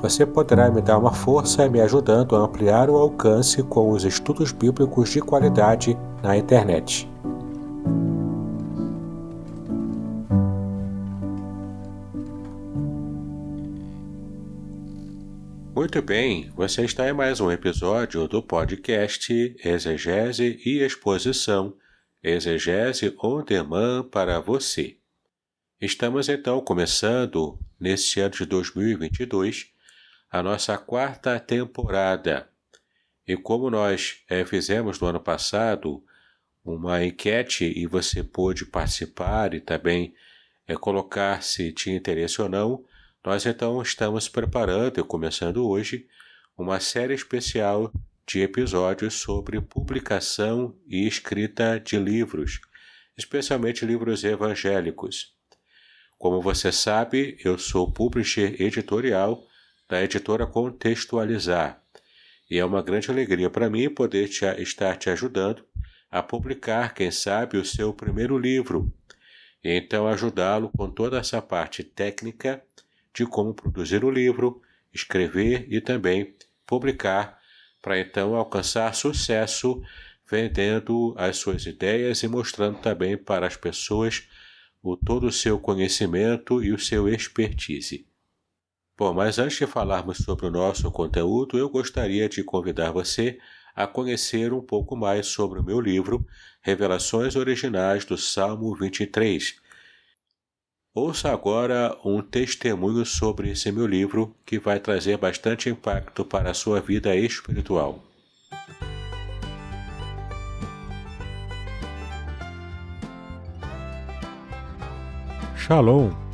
Você poderá me dar uma força me ajudando a ampliar o alcance com os estudos bíblicos de qualidade na internet. Muito bem, você está em mais um episódio do podcast Exegese e Exposição, Exegese on Demand para você. Estamos então começando, neste ano de 2022, a nossa quarta temporada. E como nós é, fizemos no ano passado uma enquete e você pôde participar e também é, colocar se tinha interesse ou não, nós então estamos preparando e começando hoje uma série especial de episódios sobre publicação e escrita de livros, especialmente livros evangélicos. Como você sabe, eu sou publisher editorial da editora Contextualizar. E é uma grande alegria para mim poder te, estar te ajudando a publicar, quem sabe, o seu primeiro livro. E então ajudá-lo com toda essa parte técnica de como produzir o livro, escrever e também publicar, para então alcançar sucesso vendendo as suas ideias e mostrando também para as pessoas o todo o seu conhecimento e o seu expertise. Bom, mas antes de falarmos sobre o nosso conteúdo, eu gostaria de convidar você a conhecer um pouco mais sobre o meu livro Revelações Originais do Salmo 23. Ouça agora um testemunho sobre esse meu livro que vai trazer bastante impacto para a sua vida espiritual. Shalom!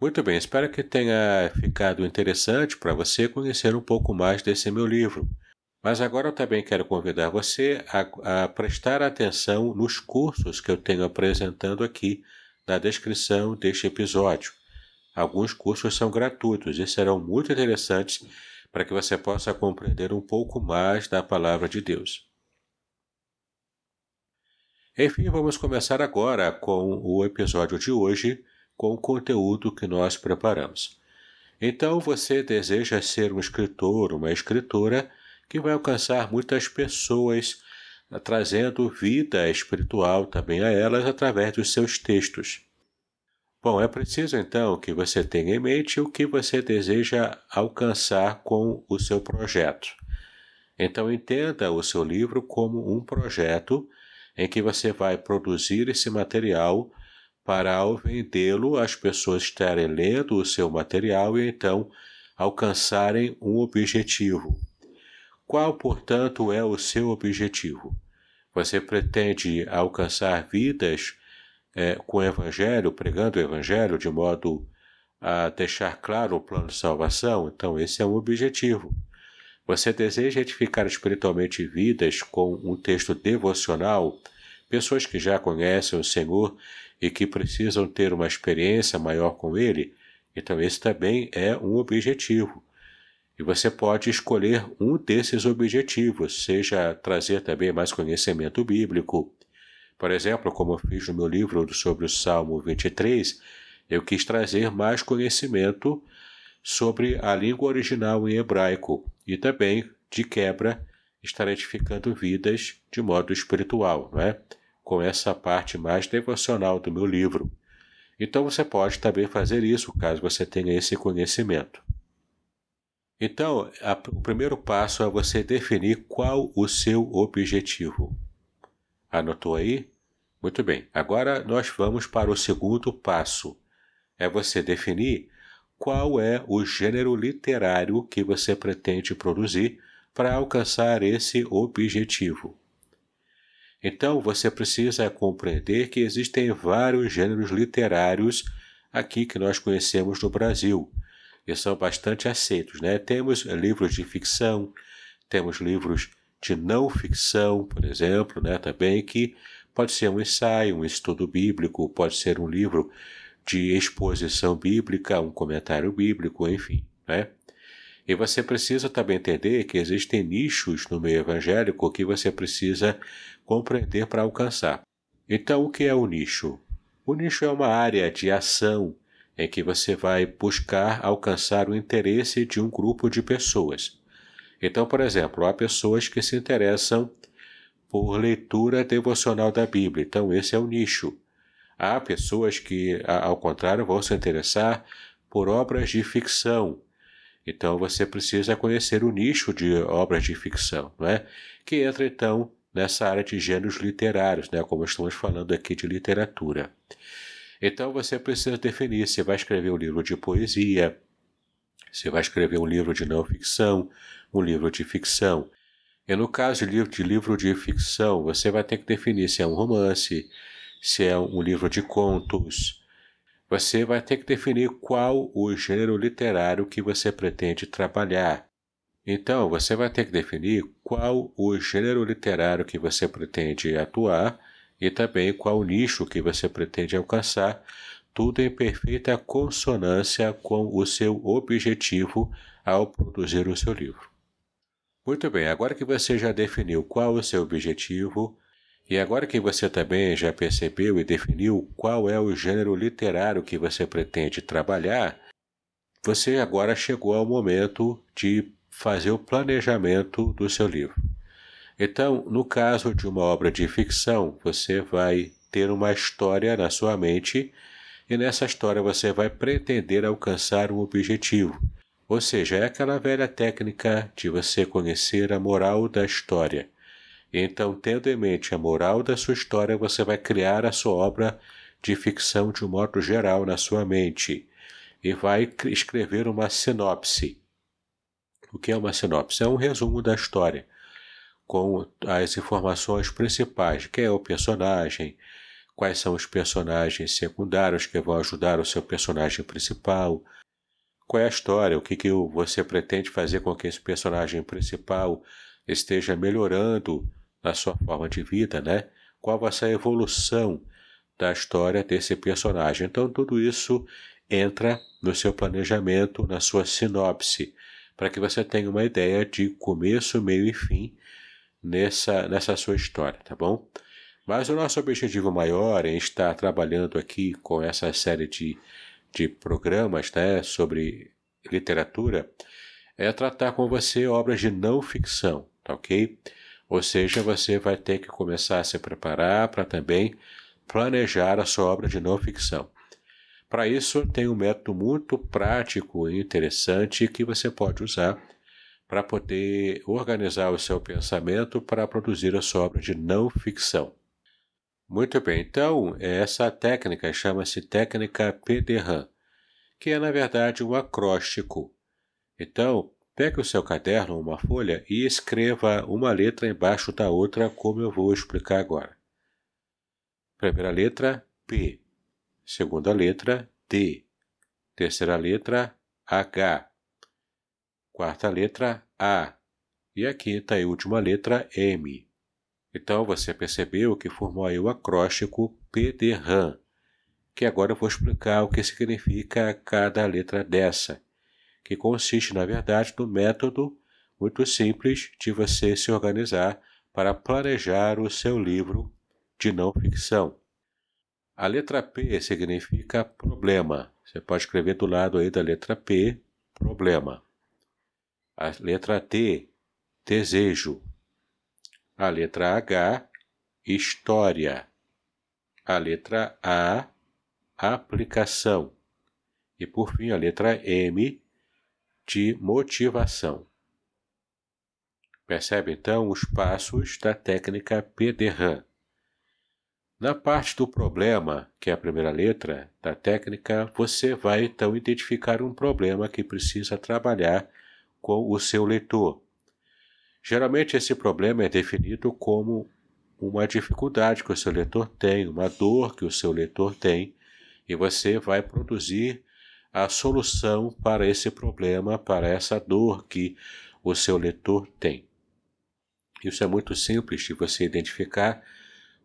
Muito bem, espero que tenha ficado interessante para você conhecer um pouco mais desse meu livro. Mas agora eu também quero convidar você a, a prestar atenção nos cursos que eu tenho apresentando aqui na descrição deste episódio. Alguns cursos são gratuitos e serão muito interessantes para que você possa compreender um pouco mais da palavra de Deus. Enfim, vamos começar agora com o episódio de hoje com o conteúdo que nós preparamos. Então você deseja ser um escritor, uma escritora que vai alcançar muitas pessoas trazendo vida espiritual também a elas através dos seus textos. Bom, é preciso então que você tenha em mente o que você deseja alcançar com o seu projeto. Então, entenda o seu livro como um projeto em que você vai produzir esse material para, ao vendê-lo, as pessoas estarem lendo o seu material e então alcançarem um objetivo. Qual, portanto, é o seu objetivo? Você pretende alcançar vidas é, com o Evangelho, pregando o Evangelho de modo a deixar claro o plano de salvação? Então, esse é um objetivo. Você deseja edificar espiritualmente vidas com um texto devocional, pessoas que já conhecem o Senhor e que precisam ter uma experiência maior com Ele? Então, esse também é um objetivo. E você pode escolher um desses objetivos, seja trazer também mais conhecimento bíblico. Por exemplo, como eu fiz no meu livro sobre o Salmo 23, eu quis trazer mais conhecimento sobre a língua original em hebraico e também, de quebra, estar edificando vidas de modo espiritual, não é? Com essa parte mais devocional do meu livro. Então você pode também fazer isso, caso você tenha esse conhecimento. Então, a, o primeiro passo é você definir qual o seu objetivo. Anotou aí? Muito bem. Agora nós vamos para o segundo passo. É você definir qual é o gênero literário que você pretende produzir para alcançar esse objetivo. Então você precisa compreender que existem vários gêneros literários aqui que nós conhecemos no Brasil e são bastante aceitos. Né? Temos livros de ficção, temos livros de não ficção, por exemplo, né? também que pode ser um ensaio, um estudo bíblico, pode ser um livro de exposição bíblica, um comentário bíblico, enfim. Né? E você precisa também entender que existem nichos no meio evangélico que você precisa compreender para alcançar. Então, o que é o nicho? O nicho é uma área de ação em que você vai buscar alcançar o interesse de um grupo de pessoas. Então, por exemplo, há pessoas que se interessam por leitura devocional da Bíblia, então esse é o nicho. Há pessoas que, ao contrário, vão se interessar por obras de ficção. Então você precisa conhecer o nicho de obras de ficção, não é? Que entra então nessa área de gêneros literários, né? Como estamos falando aqui de literatura. Então você precisa definir se vai escrever um livro de poesia, se vai escrever um livro de não ficção, um livro de ficção. E no caso de livro de, livro de ficção, você vai ter que definir se é um romance, se é um livro de contos. Você vai ter que definir qual o gênero literário que você pretende trabalhar. Então, você vai ter que definir qual o gênero literário que você pretende atuar e também qual o nicho que você pretende alcançar, tudo em perfeita consonância com o seu objetivo ao produzir o seu livro. Muito bem, agora que você já definiu qual o seu objetivo, e agora que você também já percebeu e definiu qual é o gênero literário que você pretende trabalhar, você agora chegou ao momento de fazer o planejamento do seu livro. Então, no caso de uma obra de ficção, você vai ter uma história na sua mente e nessa história você vai pretender alcançar um objetivo. Ou seja, é aquela velha técnica de você conhecer a moral da história. Então, tendo em mente a moral da sua história, você vai criar a sua obra de ficção de um modo geral na sua mente e vai escrever uma sinopse. O que é uma sinopse? É um resumo da história, com as informações principais: quem é o personagem, quais são os personagens secundários que vão ajudar o seu personagem principal, qual é a história, o que, que você pretende fazer com que esse personagem principal esteja melhorando na sua forma de vida, né? Qual vai ser a evolução da história desse personagem. Então, tudo isso entra no seu planejamento, na sua sinopse, para que você tenha uma ideia de começo, meio e fim nessa, nessa sua história, tá bom? Mas o nosso objetivo maior em estar trabalhando aqui com essa série de, de programas né, sobre literatura é tratar com você obras de não ficção, tá ok? Ou seja, você vai ter que começar a se preparar para também planejar a sua obra de não ficção. Para isso, tem um método muito prático e interessante que você pode usar para poder organizar o seu pensamento para produzir a sua obra de não ficção. Muito bem, então, essa técnica chama-se técnica PDRAM, que é na verdade um acróstico. Então, pegue o seu caderno, uma folha, e escreva uma letra embaixo da outra, como eu vou explicar agora. Primeira letra, P. Segunda letra, D. Terceira letra, H. Quarta letra, A. E a quinta e última letra, M. Então você percebeu que formou aí o acróstico PDRAM, que agora eu vou explicar o que significa cada letra dessa, que consiste, na verdade, no método muito simples de você se organizar para planejar o seu livro de não ficção. A letra P significa problema. Você pode escrever do lado aí da letra P, problema. A letra T, desejo. A letra H, história. A letra A, aplicação. E por fim a letra M, de motivação. Percebe então os passos da técnica PDRAM. Na parte do problema, que é a primeira letra da técnica, você vai então identificar um problema que precisa trabalhar com o seu leitor. Geralmente esse problema é definido como uma dificuldade que o seu leitor tem, uma dor que o seu leitor tem, e você vai produzir a solução para esse problema, para essa dor que o seu leitor tem. Isso é muito simples de você identificar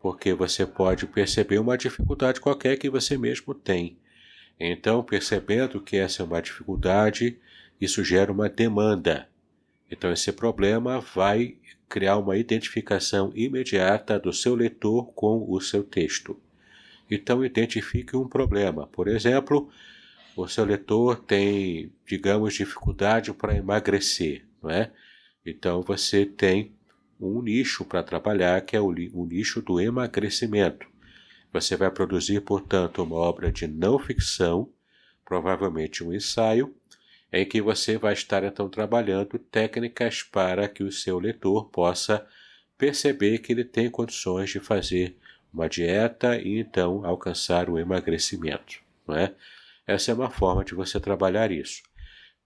porque você pode perceber uma dificuldade qualquer que você mesmo tem. Então, percebendo que essa é uma dificuldade, isso gera uma demanda. Então, esse problema vai criar uma identificação imediata do seu leitor com o seu texto. Então, identifique um problema. Por exemplo, o seu leitor tem, digamos, dificuldade para emagrecer, não é? Então, você tem um nicho para trabalhar, que é o, o nicho do emagrecimento. Você vai produzir, portanto, uma obra de não ficção, provavelmente um ensaio, em que você vai estar então trabalhando técnicas para que o seu leitor possa perceber que ele tem condições de fazer uma dieta e então alcançar o emagrecimento. Não é? Essa é uma forma de você trabalhar isso.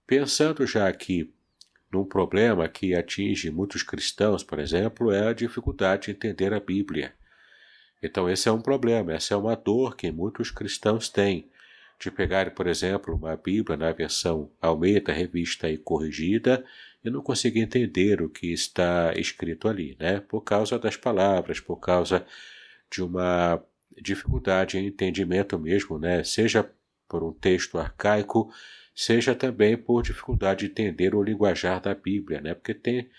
Pensando já aqui num problema que atinge muitos cristãos, por exemplo, é a dificuldade de entender a Bíblia. Então, esse é um problema, essa é uma dor que muitos cristãos têm, de pegar, por exemplo, uma Bíblia na versão Almeida, revista e corrigida, e não conseguir entender o que está escrito ali, né? Por causa das palavras, por causa de uma dificuldade em entendimento mesmo, né? Seja por um texto arcaico, seja também por dificuldade de entender o linguajar da Bíblia, né? Porque tem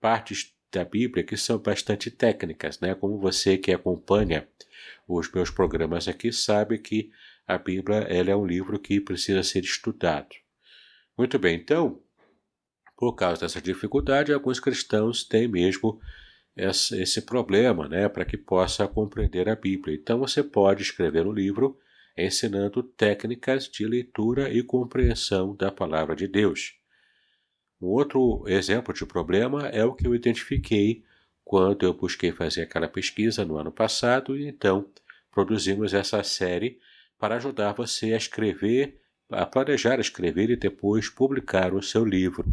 partes da Bíblia que são bastante técnicas, né? Como você que acompanha os meus programas aqui sabe que a Bíblia ela é um livro que precisa ser estudado. Muito bem, então, por causa dessa dificuldade, alguns cristãos têm mesmo esse problema, né, para que possa compreender a Bíblia. Então você pode escrever um livro ensinando técnicas de leitura e compreensão da palavra de Deus. Um outro exemplo de problema é o que eu identifiquei quando eu busquei fazer aquela pesquisa no ano passado e então produzimos essa série para ajudar você a escrever, a planejar escrever e depois publicar o seu livro.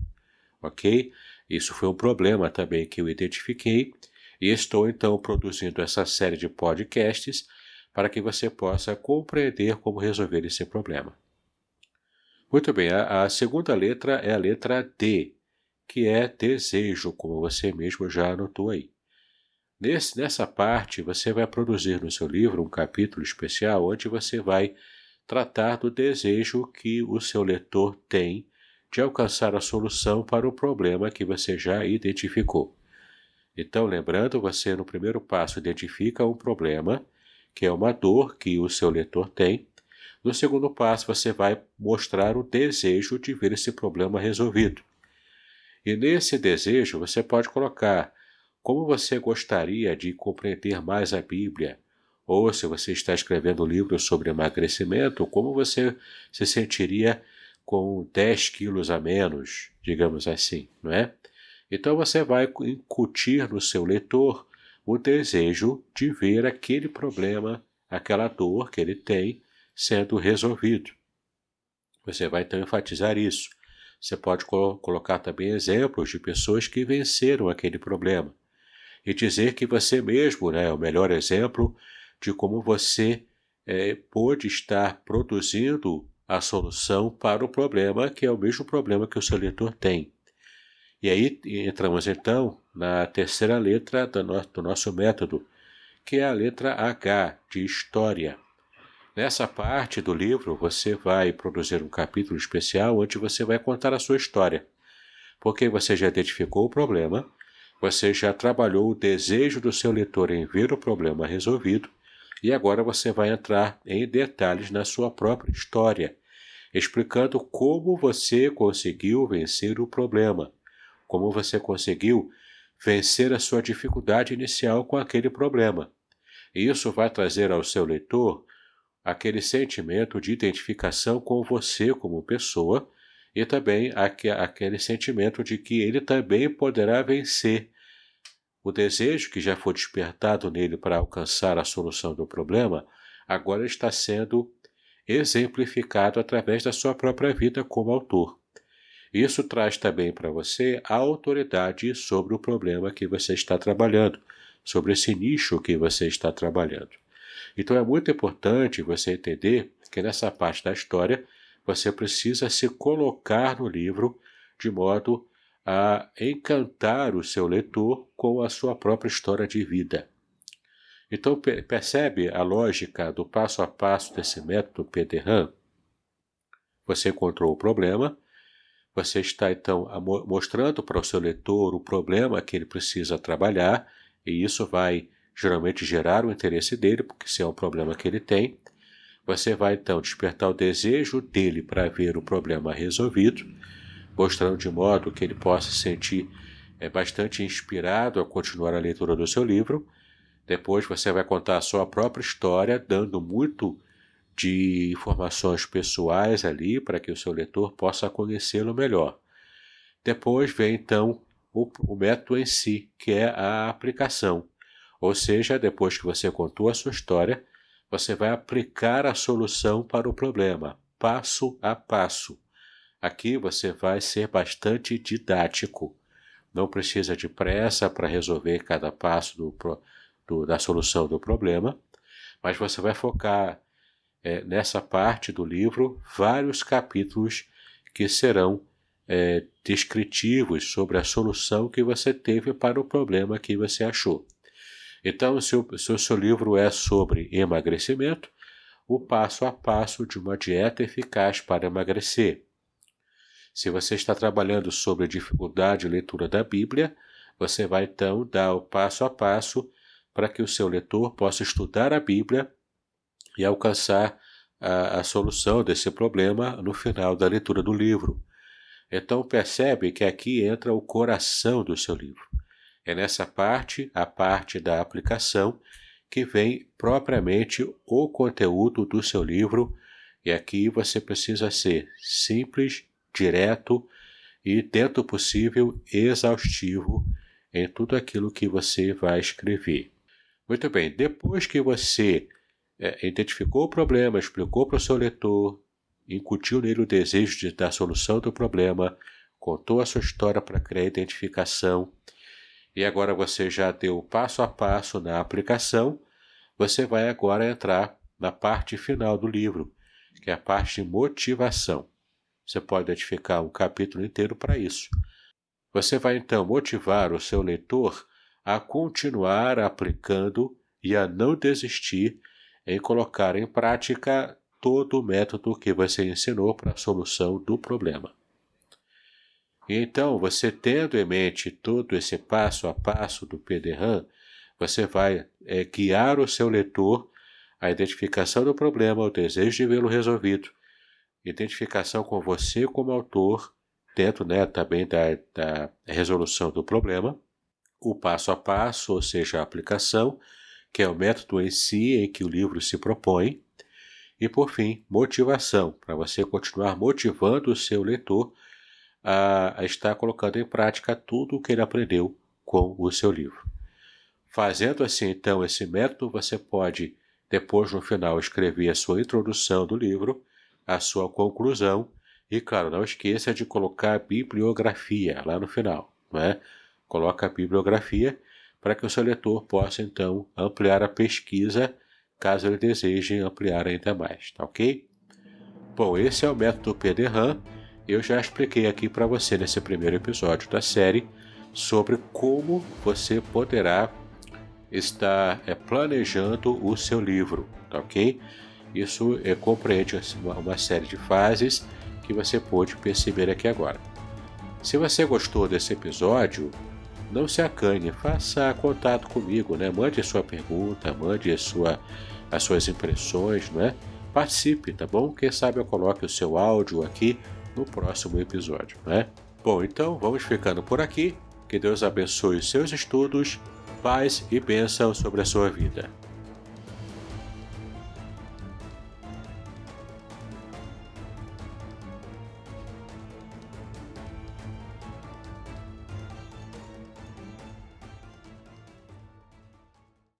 Ok? Isso foi um problema também que eu identifiquei e estou então produzindo essa série de podcasts para que você possa compreender como resolver esse problema. Muito bem, a, a segunda letra é a letra D, que é desejo, como você mesmo já anotou aí. Nesse, nessa parte, você vai produzir no seu livro um capítulo especial onde você vai tratar do desejo que o seu leitor tem de alcançar a solução para o problema que você já identificou. Então, lembrando, você no primeiro passo identifica um problema que é uma dor que o seu leitor tem. No segundo passo, você vai mostrar o desejo de ver esse problema resolvido. E nesse desejo, você pode colocar como você gostaria de compreender mais a Bíblia, ou se você está escrevendo um livro sobre emagrecimento, como você se sentiria com 10 quilos a menos, digamos assim, não é? Então você vai incutir no seu leitor o desejo de ver aquele problema, aquela dor que ele tem sendo resolvido. Você vai então enfatizar isso. Você pode colocar também exemplos de pessoas que venceram aquele problema e dizer que você mesmo né, é o melhor exemplo de como você é, pôde estar produzindo a solução para o problema, que é o mesmo problema que o seu leitor tem. E aí entramos então na terceira letra do, do nosso método, que é a letra H, de História. Nessa parte do livro, você vai produzir um capítulo especial onde você vai contar a sua história. Porque você já identificou o problema, você já trabalhou o desejo do seu leitor em ver o problema resolvido e agora você vai entrar em detalhes na sua própria história, explicando como você conseguiu vencer o problema, como você conseguiu vencer a sua dificuldade inicial com aquele problema. E isso vai trazer ao seu leitor aquele sentimento de identificação com você como pessoa e também aquele sentimento de que ele também poderá vencer o desejo que já foi despertado nele para alcançar a solução do problema agora está sendo exemplificado através da sua própria vida como autor. Isso traz também para você a autoridade sobre o problema que você está trabalhando, sobre esse nicho que você está trabalhando. Então é muito importante você entender que nessa parte da história você precisa se colocar no livro de modo a encantar o seu leitor com a sua própria história de vida. Então percebe a lógica do passo a passo desse método PDRAM? Você encontrou o problema, você está então mostrando para o seu leitor o problema que ele precisa trabalhar, e isso vai geralmente gerar o interesse dele, porque se é um problema que ele tem. Você vai então despertar o desejo dele para ver o problema resolvido mostrando de modo que ele possa se sentir é, bastante inspirado a continuar a leitura do seu livro. Depois você vai contar a sua própria história, dando muito de informações pessoais ali para que o seu leitor possa conhecê-lo melhor. Depois vem então o, o método em si, que é a aplicação. Ou seja, depois que você contou a sua história, você vai aplicar a solução para o problema, passo a passo. Aqui você vai ser bastante didático. Não precisa de pressa para resolver cada passo do, do, da solução do problema, mas você vai focar é, nessa parte do livro vários capítulos que serão é, descritivos sobre a solução que você teve para o problema que você achou. Então, se o, se o seu livro é sobre emagrecimento, o passo a passo de uma dieta eficaz para emagrecer se você está trabalhando sobre dificuldade de leitura da Bíblia, você vai então dar o passo a passo para que o seu leitor possa estudar a Bíblia e alcançar a, a solução desse problema no final da leitura do livro. Então percebe que aqui entra o coração do seu livro. É nessa parte, a parte da aplicação, que vem propriamente o conteúdo do seu livro, e aqui você precisa ser simples direto e, dentro possível, exaustivo em tudo aquilo que você vai escrever. Muito bem, depois que você é, identificou o problema, explicou para o seu leitor, incutiu nele o desejo de dar solução do problema, contou a sua história para criar identificação, e agora você já deu passo a passo na aplicação, você vai agora entrar na parte final do livro, que é a parte de motivação. Você pode edificar um capítulo inteiro para isso. Você vai então motivar o seu leitor a continuar aplicando e a não desistir em colocar em prática todo o método que você ensinou para a solução do problema. E então, você tendo em mente todo esse passo a passo do PDRAM, você vai é, guiar o seu leitor à identificação do problema, ao desejo de vê-lo resolvido, identificação com você como autor, dentro né, também da, da resolução do problema, o passo a passo, ou seja, a aplicação, que é o método em si em que o livro se propõe, e por fim, motivação, para você continuar motivando o seu leitor a, a estar colocando em prática tudo o que ele aprendeu com o seu livro. Fazendo assim, então, esse método, você pode, depois no final, escrever a sua introdução do livro, a sua conclusão e, claro, não esqueça de colocar a bibliografia lá no final, não é? Coloca a bibliografia para que o seu leitor possa, então, ampliar a pesquisa caso ele deseje ampliar ainda mais, tá ok? Bom, esse é o método PDRAM. Eu já expliquei aqui para você nesse primeiro episódio da série sobre como você poderá estar é, planejando o seu livro, tá ok? Isso é, compreende uma, uma série de fases que você pôde perceber aqui agora. Se você gostou desse episódio, não se acanhe, faça contato comigo, né? Mande sua pergunta, mande sua, as suas impressões, né? Participe, tá bom? Quem sabe eu coloque o seu áudio aqui no próximo episódio, né? Bom, então vamos ficando por aqui. Que Deus abençoe os seus estudos, paz e bênção sobre a sua vida.